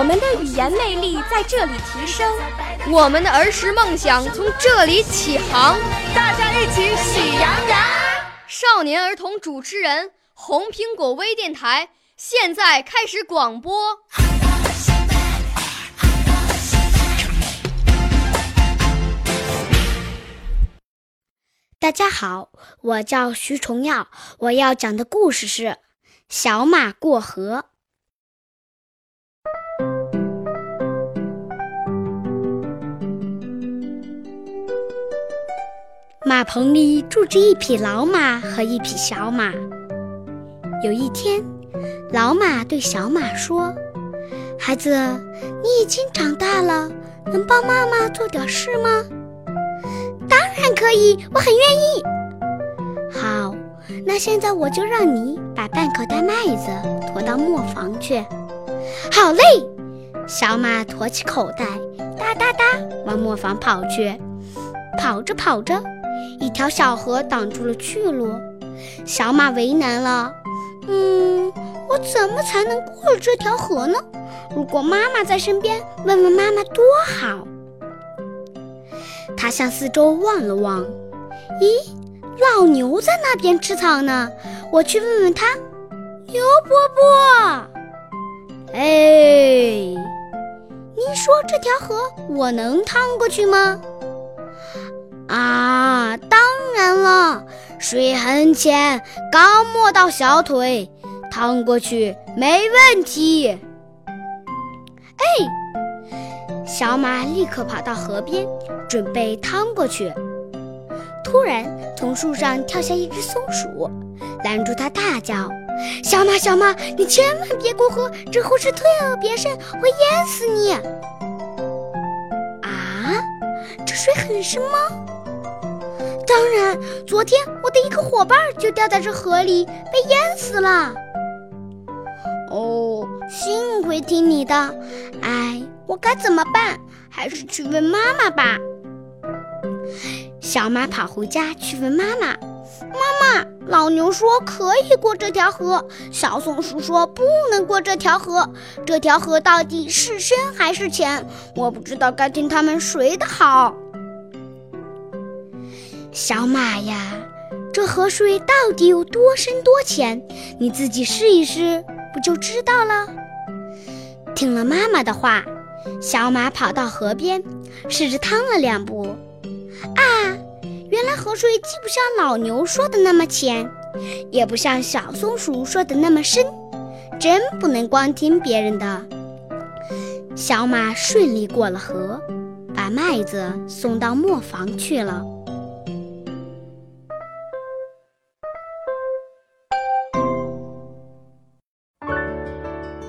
我们的语言魅力在这里提升，我们的儿时梦想从这里起航。大家一起喜羊羊。少年儿童主持人，红苹果微电台现在开始广播。大家好，我叫徐崇耀，我要讲的故事是《小马过河》。马棚里住着一匹老马和一匹小马。有一天，老马对小马说：“孩子，你已经长大了，能帮妈妈做点事吗？”“当然可以，我很愿意。”“好，那现在我就让你把半口袋麦子驮到磨坊去。”“好嘞！”小马驮起口袋，哒哒哒往磨坊跑去。跑着跑着。一条小河挡住了去路，小马为难了。嗯，我怎么才能过了这条河呢？如果妈妈在身边，问问妈妈多好。他向四周望了望，咦，老牛在那边吃草呢。我去问问他。牛伯伯，哎，您说这条河我能趟过去吗？啊，当然了，水很浅，刚没到小腿，趟过去没问题。哎，小马立刻跑到河边，准备趟过去。突然，从树上跳下一只松鼠，拦住它，大叫：“小马，小马，你千万别过河，这河水特别深，会淹死你！”啊，这水很深吗？当然，昨天我的一个伙伴就掉在这河里，被淹死了。哦，幸亏听你的。哎，我该怎么办？还是去问妈妈吧。小马跑回家去问妈妈：“妈妈，老牛说可以过这条河，小松鼠说不能过这条河。这条河到底是深还是浅？我不知道该听他们谁的好。”小马呀，这河水到底有多深多浅？你自己试一试，不就知道了？听了妈妈的话，小马跑到河边，试着趟了两步。啊，原来河水既不像老牛说的那么浅，也不像小松鼠说的那么深，真不能光听别人的。小马顺利过了河，把麦子送到磨坊去了。